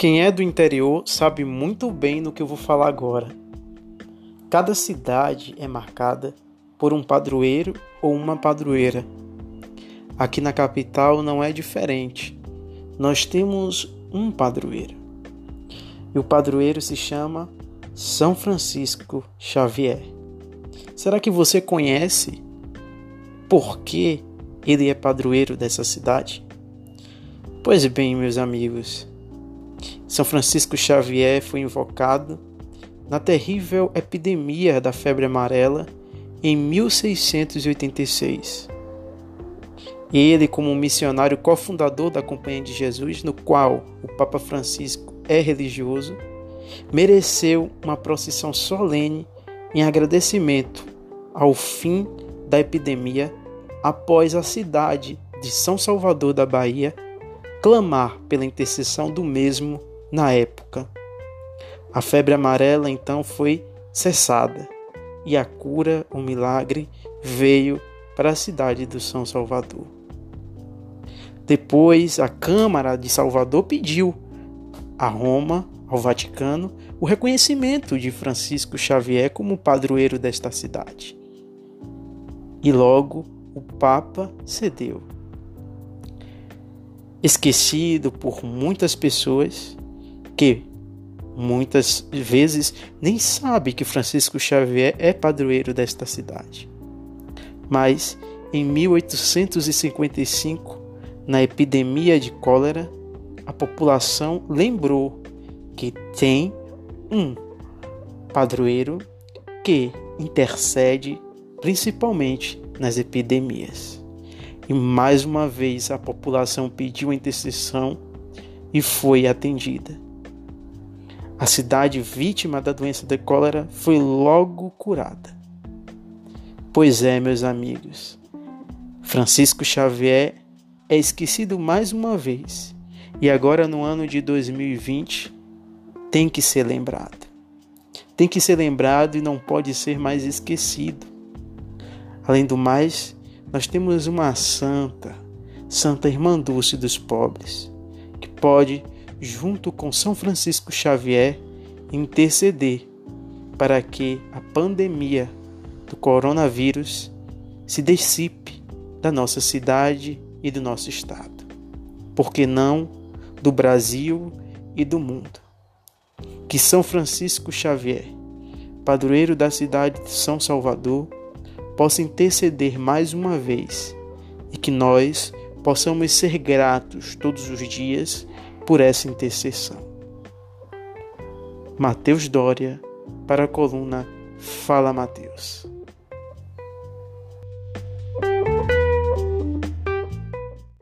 Quem é do interior sabe muito bem no que eu vou falar agora. Cada cidade é marcada por um padroeiro ou uma padroeira. Aqui na capital não é diferente. Nós temos um padroeiro. E o padroeiro se chama São Francisco Xavier. Será que você conhece por que ele é padroeiro dessa cidade? Pois bem, meus amigos, São Francisco Xavier foi invocado na terrível epidemia da febre amarela em 1686. Ele, como missionário cofundador da Companhia de Jesus, no qual o Papa Francisco é religioso, mereceu uma procissão solene em agradecimento ao fim da epidemia após a cidade de São Salvador da Bahia clamar pela intercessão do mesmo na época. A febre amarela então foi cessada e a cura, o milagre, veio para a cidade do São Salvador. Depois, a Câmara de Salvador pediu a Roma, ao Vaticano, o reconhecimento de Francisco Xavier como padroeiro desta cidade. E logo o Papa cedeu. Esquecido por muitas pessoas que muitas vezes nem sabe que Francisco Xavier é padroeiro desta cidade. Mas em 1855, na epidemia de cólera, a população lembrou que tem um padroeiro que intercede principalmente nas epidemias. E mais uma vez a população pediu a intercessão e foi atendida. A cidade vítima da doença de cólera foi logo curada. Pois é, meus amigos, Francisco Xavier é esquecido mais uma vez e agora no ano de 2020 tem que ser lembrado. Tem que ser lembrado e não pode ser mais esquecido. Além do mais, nós temos uma santa, Santa Irmã Dulce dos Pobres, que pode, junto com São Francisco Xavier, interceder para que a pandemia do coronavírus se dissipe da nossa cidade e do nosso estado. Por que não do Brasil e do mundo? Que São Francisco Xavier, padroeiro da cidade de São Salvador, possa interceder mais uma vez e que nós possamos ser gratos todos os dias por essa intercessão. Mateus Dória, para a coluna Fala Mateus.